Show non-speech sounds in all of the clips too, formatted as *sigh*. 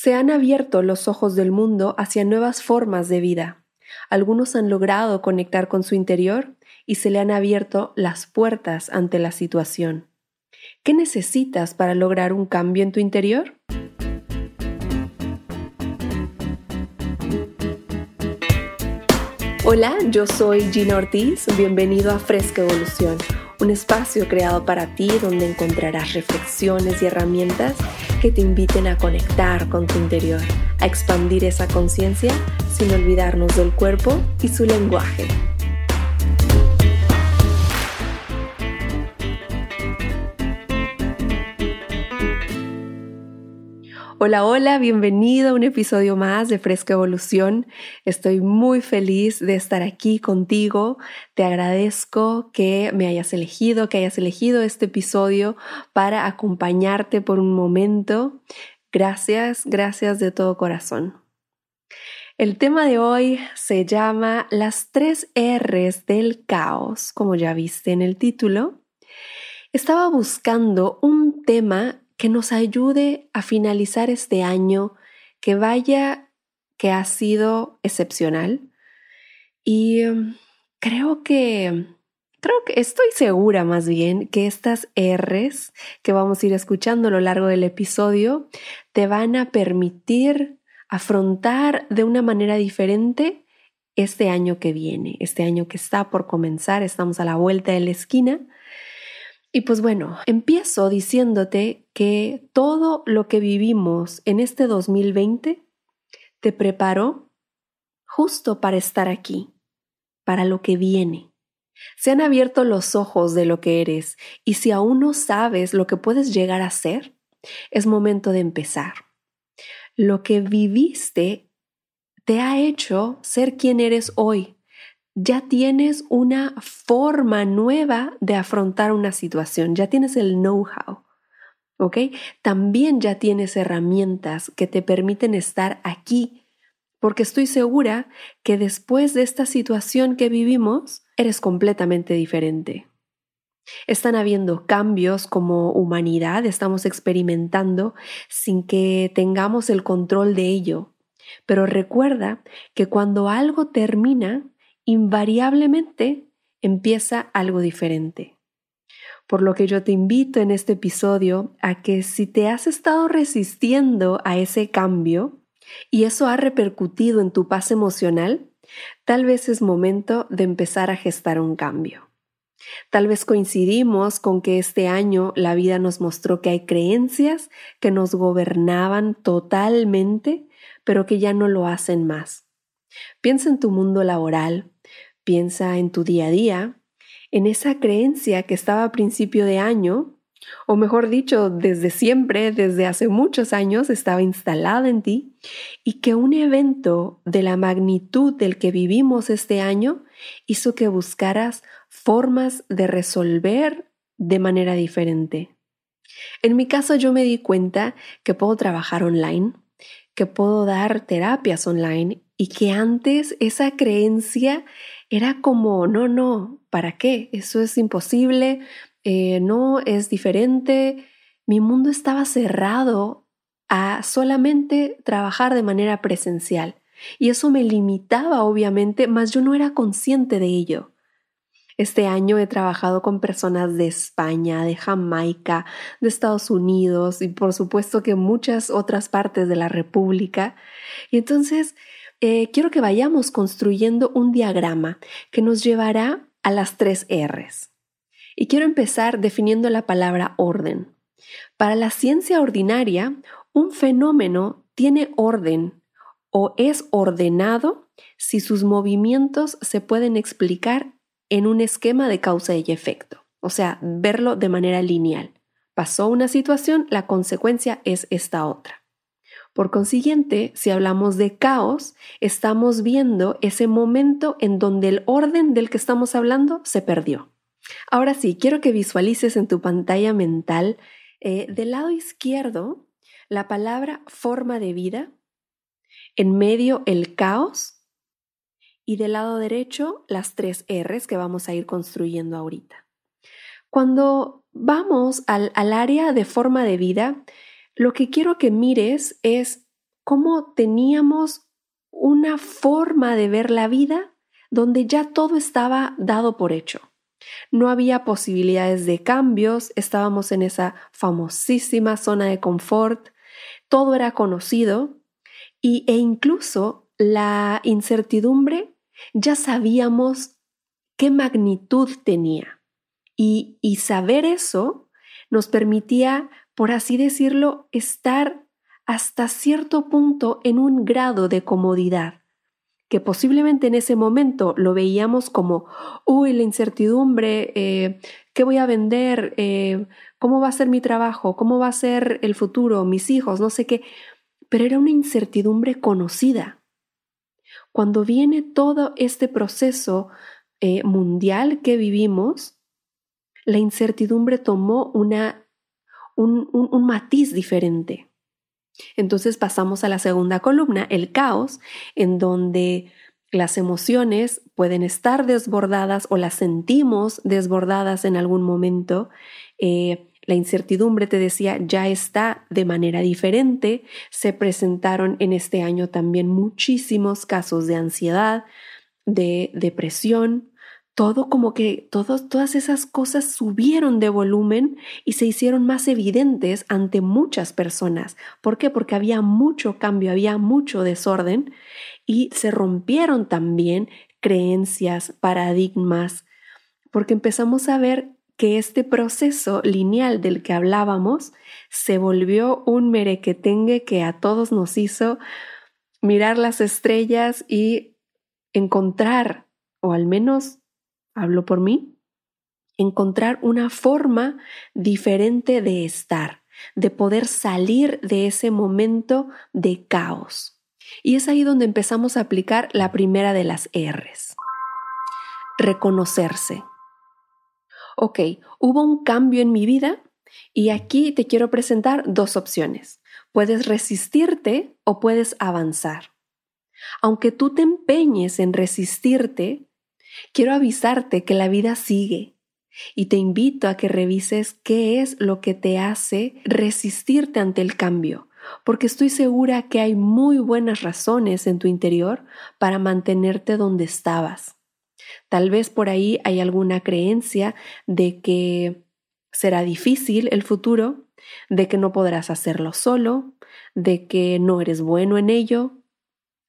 Se han abierto los ojos del mundo hacia nuevas formas de vida. Algunos han logrado conectar con su interior y se le han abierto las puertas ante la situación. ¿Qué necesitas para lograr un cambio en tu interior? Hola, yo soy Gina Ortiz, bienvenido a Fresca Evolución, un espacio creado para ti donde encontrarás reflexiones y herramientas que te inviten a conectar con tu interior, a expandir esa conciencia sin olvidarnos del cuerpo y su lenguaje. Hola, hola, bienvenido a un episodio más de Fresca Evolución. Estoy muy feliz de estar aquí contigo. Te agradezco que me hayas elegido, que hayas elegido este episodio para acompañarte por un momento. Gracias, gracias de todo corazón. El tema de hoy se llama las tres R's del caos, como ya viste en el título. Estaba buscando un tema que nos ayude a finalizar este año, que vaya, que ha sido excepcional. Y em, creo que, creo que estoy segura más bien que estas R's que vamos a ir escuchando a lo largo del episodio te van a permitir afrontar de una manera diferente este año que viene, este año que está por comenzar, estamos a la vuelta de la esquina y pues bueno, empiezo diciéndote que todo lo que vivimos en este 2020 te preparó justo para estar aquí, para lo que viene. Se han abierto los ojos de lo que eres y si aún no sabes lo que puedes llegar a ser, es momento de empezar. Lo que viviste te ha hecho ser quien eres hoy ya tienes una forma nueva de afrontar una situación, ya tienes el know-how. ¿Ok? También ya tienes herramientas que te permiten estar aquí, porque estoy segura que después de esta situación que vivimos, eres completamente diferente. Están habiendo cambios como humanidad, estamos experimentando sin que tengamos el control de ello. Pero recuerda que cuando algo termina, invariablemente empieza algo diferente. Por lo que yo te invito en este episodio a que si te has estado resistiendo a ese cambio y eso ha repercutido en tu paz emocional, tal vez es momento de empezar a gestar un cambio. Tal vez coincidimos con que este año la vida nos mostró que hay creencias que nos gobernaban totalmente, pero que ya no lo hacen más. Piensa en tu mundo laboral, Piensa en tu día a día, en esa creencia que estaba a principio de año, o mejor dicho, desde siempre, desde hace muchos años, estaba instalada en ti, y que un evento de la magnitud del que vivimos este año hizo que buscaras formas de resolver de manera diferente. En mi caso yo me di cuenta que puedo trabajar online, que puedo dar terapias online y que antes esa creencia era como, no, no, ¿para qué? Eso es imposible, eh, no, es diferente. Mi mundo estaba cerrado a solamente trabajar de manera presencial. Y eso me limitaba, obviamente, mas yo no era consciente de ello. Este año he trabajado con personas de España, de Jamaica, de Estados Unidos y por supuesto que muchas otras partes de la República. Y entonces eh, quiero que vayamos construyendo un diagrama que nos llevará a las tres R's. Y quiero empezar definiendo la palabra orden. Para la ciencia ordinaria, un fenómeno tiene orden o es ordenado si sus movimientos se pueden explicar en un esquema de causa y efecto, o sea, verlo de manera lineal. Pasó una situación, la consecuencia es esta otra. Por consiguiente, si hablamos de caos, estamos viendo ese momento en donde el orden del que estamos hablando se perdió. Ahora sí, quiero que visualices en tu pantalla mental eh, del lado izquierdo la palabra forma de vida, en medio el caos y del lado derecho las tres R's que vamos a ir construyendo ahorita. Cuando vamos al, al área de forma de vida, lo que quiero que mires es cómo teníamos una forma de ver la vida donde ya todo estaba dado por hecho. No había posibilidades de cambios, estábamos en esa famosísima zona de confort, todo era conocido y, e incluso la incertidumbre ya sabíamos qué magnitud tenía. Y, y saber eso nos permitía, por así decirlo, estar hasta cierto punto en un grado de comodidad, que posiblemente en ese momento lo veíamos como, uy, la incertidumbre, eh, ¿qué voy a vender? Eh, ¿Cómo va a ser mi trabajo? ¿Cómo va a ser el futuro? Mis hijos, no sé qué. Pero era una incertidumbre conocida. Cuando viene todo este proceso eh, mundial que vivimos, la incertidumbre tomó una, un matiz diferente. Entonces pasamos a la segunda columna, el caos, en donde las emociones pueden estar desbordadas o las sentimos desbordadas en algún momento. Eh, la incertidumbre, te decía, ya está de manera diferente. Se presentaron en este año también muchísimos casos de ansiedad, de depresión, todo como que todas esas cosas subieron de volumen y se hicieron más evidentes ante muchas personas. ¿Por qué? Porque había mucho cambio, había mucho desorden y se rompieron también creencias, paradigmas, porque empezamos a ver que este proceso lineal del que hablábamos se volvió un merequetengue que a todos nos hizo mirar las estrellas y encontrar, o al menos hablo por mí, encontrar una forma diferente de estar, de poder salir de ese momento de caos. Y es ahí donde empezamos a aplicar la primera de las R's. Reconocerse. Ok, hubo un cambio en mi vida y aquí te quiero presentar dos opciones. Puedes resistirte o puedes avanzar. Aunque tú te empeñes en resistirte, Quiero avisarte que la vida sigue y te invito a que revises qué es lo que te hace resistirte ante el cambio, porque estoy segura que hay muy buenas razones en tu interior para mantenerte donde estabas. Tal vez por ahí hay alguna creencia de que será difícil el futuro, de que no podrás hacerlo solo, de que no eres bueno en ello.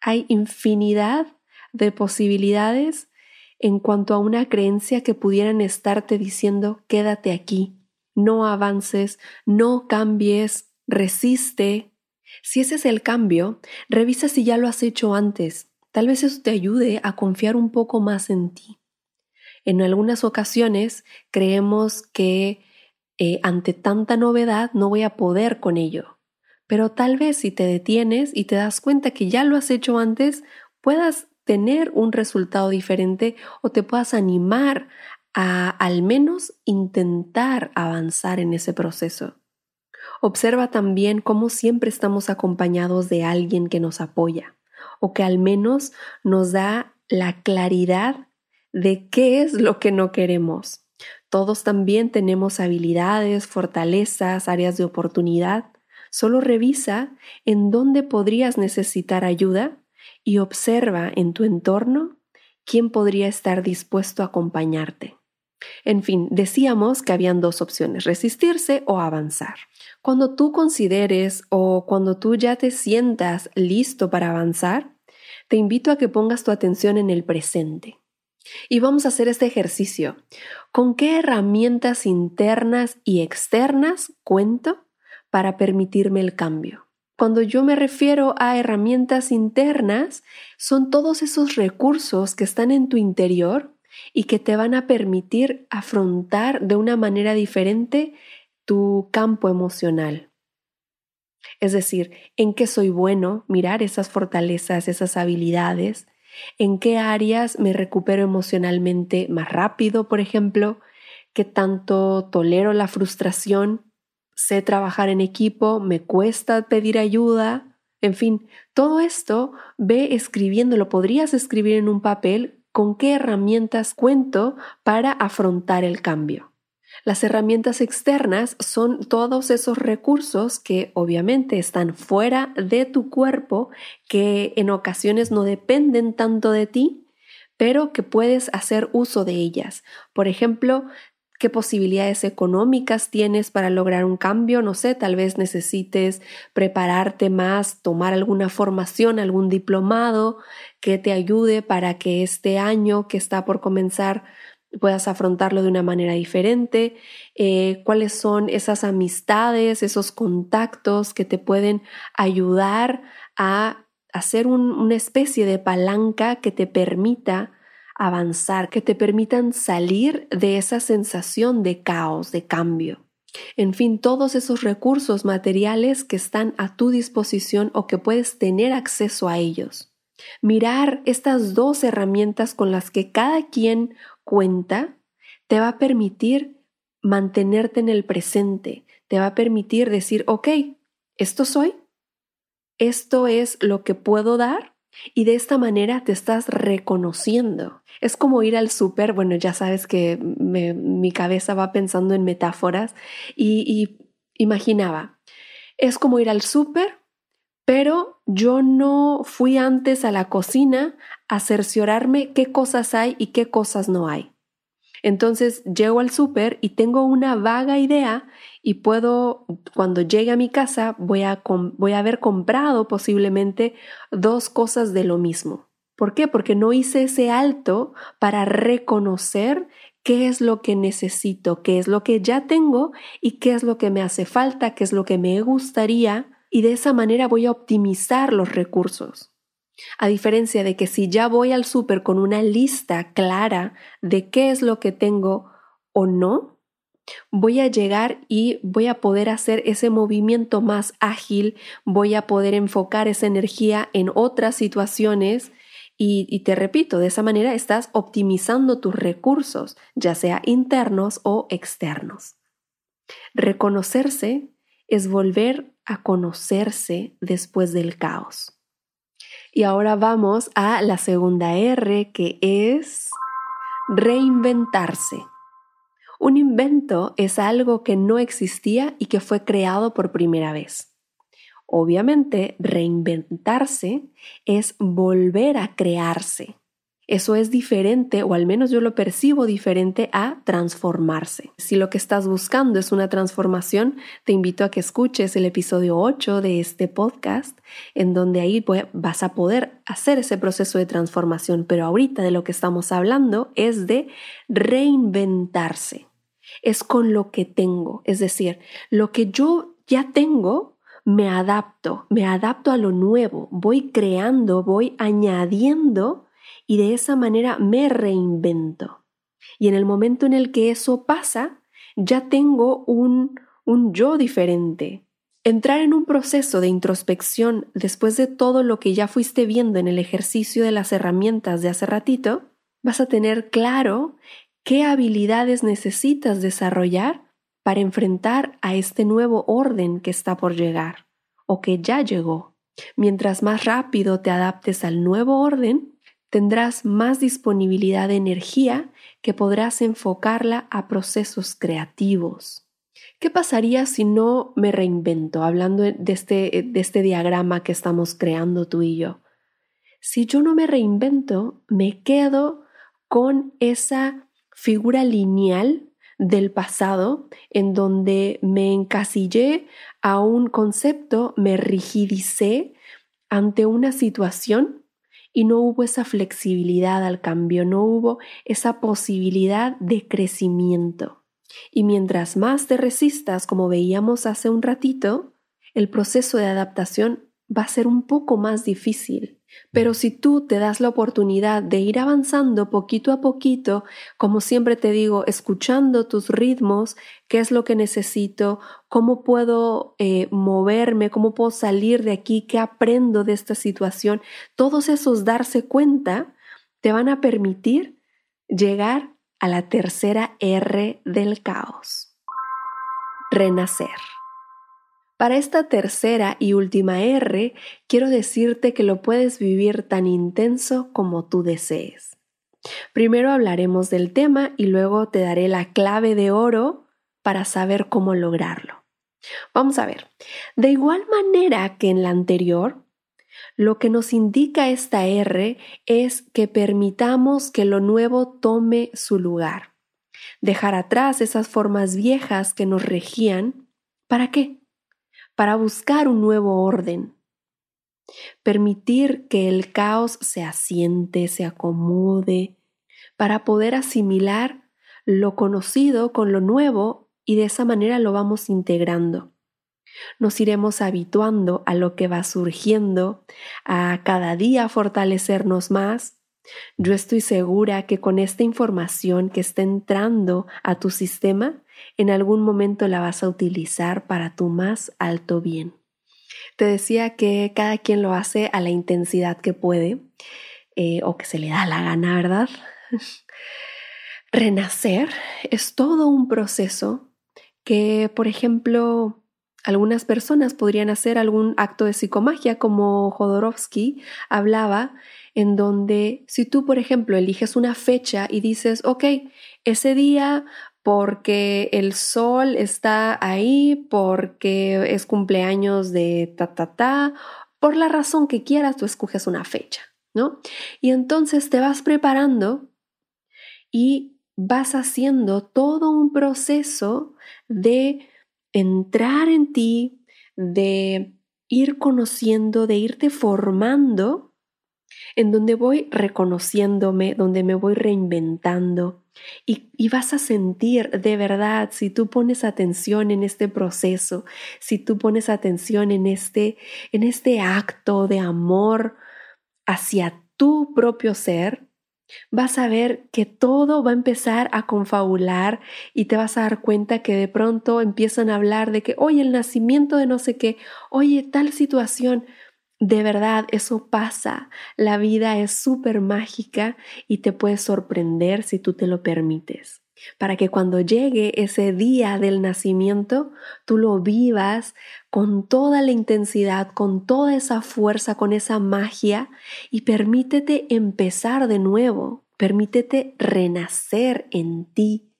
Hay infinidad de posibilidades en cuanto a una creencia que pudieran estarte diciendo quédate aquí, no avances, no cambies, resiste. Si ese es el cambio, revisa si ya lo has hecho antes. Tal vez eso te ayude a confiar un poco más en ti. En algunas ocasiones creemos que eh, ante tanta novedad no voy a poder con ello. Pero tal vez si te detienes y te das cuenta que ya lo has hecho antes, puedas tener un resultado diferente o te puedas animar a al menos intentar avanzar en ese proceso. Observa también cómo siempre estamos acompañados de alguien que nos apoya o que al menos nos da la claridad de qué es lo que no queremos. Todos también tenemos habilidades, fortalezas, áreas de oportunidad. Solo revisa en dónde podrías necesitar ayuda y observa en tu entorno quién podría estar dispuesto a acompañarte. En fin, decíamos que habían dos opciones, resistirse o avanzar. Cuando tú consideres o cuando tú ya te sientas listo para avanzar, te invito a que pongas tu atención en el presente. Y vamos a hacer este ejercicio. ¿Con qué herramientas internas y externas cuento para permitirme el cambio? Cuando yo me refiero a herramientas internas, son todos esos recursos que están en tu interior y que te van a permitir afrontar de una manera diferente tu campo emocional. Es decir, en qué soy bueno, mirar esas fortalezas, esas habilidades, en qué áreas me recupero emocionalmente más rápido, por ejemplo, qué tanto tolero la frustración, sé trabajar en equipo, me cuesta pedir ayuda, en fin, todo esto ve escribiéndolo, podrías escribir en un papel con qué herramientas cuento para afrontar el cambio. Las herramientas externas son todos esos recursos que obviamente están fuera de tu cuerpo, que en ocasiones no dependen tanto de ti, pero que puedes hacer uso de ellas. Por ejemplo, qué posibilidades económicas tienes para lograr un cambio, no sé, tal vez necesites prepararte más, tomar alguna formación, algún diplomado que te ayude para que este año que está por comenzar puedas afrontarlo de una manera diferente, eh, cuáles son esas amistades, esos contactos que te pueden ayudar a hacer una especie de palanca que te permita avanzar, que te permitan salir de esa sensación de caos, de cambio. En fin, todos esos recursos materiales que están a tu disposición o que puedes tener acceso a ellos. Mirar estas dos herramientas con las que cada quien cuenta te va a permitir mantenerte en el presente, te va a permitir decir, ok, esto soy, esto es lo que puedo dar y de esta manera te estás reconociendo. Es como ir al súper, bueno, ya sabes que mi cabeza va pensando en metáforas y, y imaginaba, es como ir al súper, pero yo no fui antes a la cocina a cerciorarme qué cosas hay y qué cosas no hay. Entonces llego al súper y tengo una vaga idea y puedo, cuando llegue a mi casa, voy a, voy a haber comprado posiblemente dos cosas de lo mismo. ¿Por qué? Porque no hice ese alto para reconocer qué es lo que necesito, qué es lo que ya tengo y qué es lo que me hace falta, qué es lo que me gustaría y de esa manera voy a optimizar los recursos. A diferencia de que si ya voy al súper con una lista clara de qué es lo que tengo o no, voy a llegar y voy a poder hacer ese movimiento más ágil, voy a poder enfocar esa energía en otras situaciones y, te repito, de esa manera estás optimizando tus recursos, ya sea internos o externos. Reconocerse es volver a conocerse después del caos. Y ahora vamos a la segunda R que es reinventarse. Un invento es algo que no existía y que fue creado por primera vez. Obviamente, reinventarse es volver a crearse. Eso es diferente, o al menos yo lo percibo diferente a transformarse. Si lo que estás buscando es una transformación, te invito a que escuches el episodio 8 de este podcast, en donde ahí vas a poder hacer ese proceso de transformación. Pero ahorita de lo que estamos hablando es de reinventarse. Es con lo que tengo, es decir, lo que yo ya tengo, me adapto, me adapto a lo nuevo, voy creando, voy añadiendo y de esa manera me reinvento. Y en el momento en el que eso pasa, ya tengo un, un yo diferente. Entrar en un proceso de introspección después de todo lo que ya fuiste viendo en el ejercicio de las herramientas de hace ratito, vas a tener claro qué habilidades necesitas desarrollar para enfrentar a este nuevo orden que está por llegar o que ya llegó. Mientras más rápido te adaptes al nuevo orden, tendrás más disponibilidad de energía que podrás enfocarla a procesos creativos. ¿Qué pasaría si no me reinvento? Hablando de este, de este diagrama que estamos creando tú y yo. Si yo no me reinvento, me quedo con esa figura lineal del pasado en donde me encasillé a un concepto, me rigidicé ante una situación y no hubo esa flexibilidad al cambio, no hubo esa posibilidad de crecimiento. Y mientras más te resistas, como veíamos hace un ratito, el proceso de adaptación va a ser un poco más difícil. Pero si tú te das la oportunidad de ir avanzando poquito a poquito, como siempre te digo, escuchando tus ritmos, qué es lo que necesito, cómo puedo eh, moverme, cómo puedo salir de aquí, qué aprendo de esta situación, todos esos darse cuenta te van a permitir llegar a la tercera R del caos. Renacer. Para esta tercera y última R, quiero decirte que lo puedes vivir tan intenso como tú desees. Primero hablaremos del tema y luego te daré la clave de oro para saber cómo lograrlo. Vamos a ver, de igual manera que en la anterior, lo que nos indica esta R es que permitamos que lo nuevo tome su lugar. Dejar atrás esas formas viejas que nos regían. ¿Para qué? Para buscar un nuevo orden. Permitir que el caos se asiente, se acomode, para poder asimilar lo conocido con lo nuevo y de esa manera lo vamos integrando. Nos iremos habituando a lo que va surgiendo, a cada día fortalecernos más. Yo estoy segura que con esta información que está entrando a tu sistema, en algún momento la vas a utilizar para tu más alto bien. Te decía que cada quien lo hace a la intensidad que puede eh, o que se le da la gana, ¿verdad? *laughs* Renacer es todo un proceso que, por ejemplo, algunas personas podrían hacer algún acto de psicomagia como Jodorowsky hablaba, en donde si tú, por ejemplo, eliges una fecha y dices, ok, ese día porque el sol está ahí, porque es cumpleaños de ta, ta, ta, por la razón que quieras, tú escoges una fecha, ¿no? Y entonces te vas preparando y vas haciendo todo un proceso de entrar en ti, de ir conociendo, de irte formando, en donde voy reconociéndome, donde me voy reinventando. Y, vas a sentir de verdad, si tú pones atención en este proceso, si tú pones atención en este, en este acto de amor hacia tu propio ser, vas a ver que todo va a empezar a confabular y te vas a dar cuenta que de pronto empiezan a hablar de que, oye, el nacimiento de no sé qué, oye, tal situación. De verdad, eso pasa. La vida es súper mágica y te puede sorprender si tú te lo permites para que cuando llegue ese día del nacimiento, tú lo vivas con toda la intensidad, con toda esa fuerza, con esa magia y permítete empezar de nuevo, permítete renacer en ti,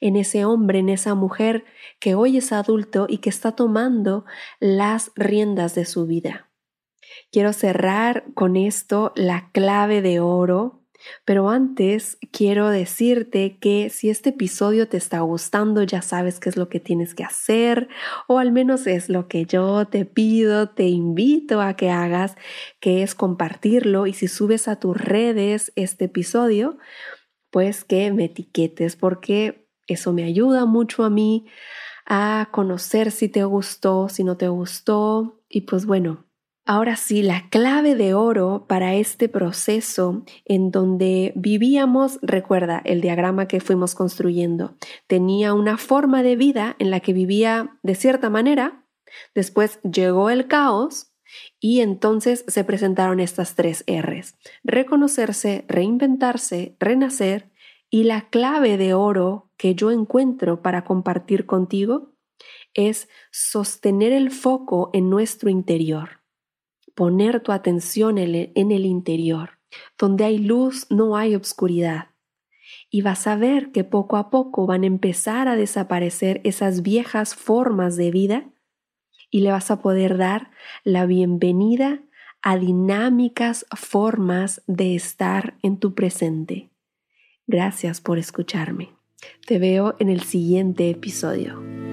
en ese hombre, en esa mujer que hoy es adulto y que está tomando las riendas de su vida. Quiero cerrar con esto la clave de oro pero antes quiero decirte que si este episodio te está gustando, ya sabes qué es lo que tienes que hacer, o al menos es lo que yo te pido, te invito a que hagas, que es compartirlo y si subes a tus redes este episodio, pues que me etiquetes porque eso me ayuda mucho a mí a conocer si te gustó, si no te gustó y pues bueno, Ahora sí, la clave de oro para este proceso en donde vivíamos, recuerda el diagrama que fuimos construyendo, tenía una forma de vida en la que vivía de cierta manera, después llegó el caos y entonces se presentaron estas tres Rs, reconocerse, reinventarse, renacer y la clave de oro que yo encuentro para compartir contigo es sostener el foco en nuestro interior poner tu atención en el interior. Donde hay luz no hay obscuridad. Y vas a ver que poco a poco van a empezar a desaparecer esas viejas formas de vida y le vas a poder dar la bienvenida a dinámicas formas de estar en tu presente. Gracias por escucharme. Te veo en el siguiente episodio.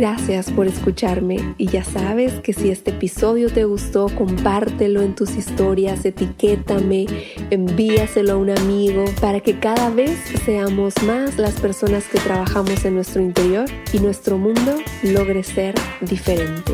Gracias por escucharme y ya sabes que si este episodio te gustó, compártelo en tus historias, etiquétame, envíaselo a un amigo para que cada vez seamos más las personas que trabajamos en nuestro interior y nuestro mundo logre ser diferente.